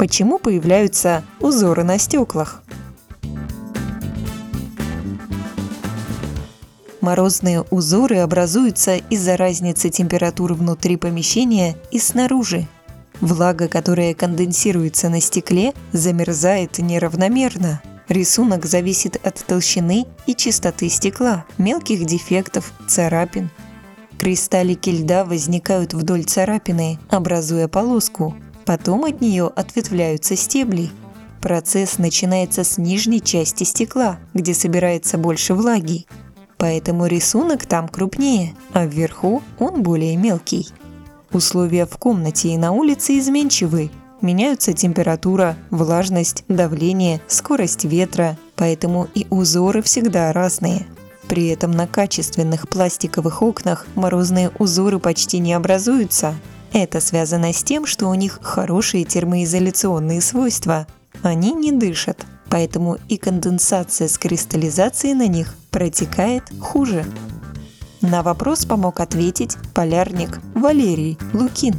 Почему появляются узоры на стеклах? Морозные узоры образуются из-за разницы температур внутри помещения и снаружи. Влага, которая конденсируется на стекле, замерзает неравномерно. Рисунок зависит от толщины и чистоты стекла, мелких дефектов, царапин. Кристаллики льда возникают вдоль царапины, образуя полоску. Потом от нее ответвляются стебли. Процесс начинается с нижней части стекла, где собирается больше влаги поэтому рисунок там крупнее, а вверху он более мелкий. Условия в комнате и на улице изменчивы. Меняются температура, влажность, давление, скорость ветра, поэтому и узоры всегда разные. При этом на качественных пластиковых окнах морозные узоры почти не образуются. Это связано с тем, что у них хорошие термоизоляционные свойства. Они не дышат, поэтому и конденсация с кристаллизацией на них протекает хуже. На вопрос помог ответить полярник Валерий Лукин.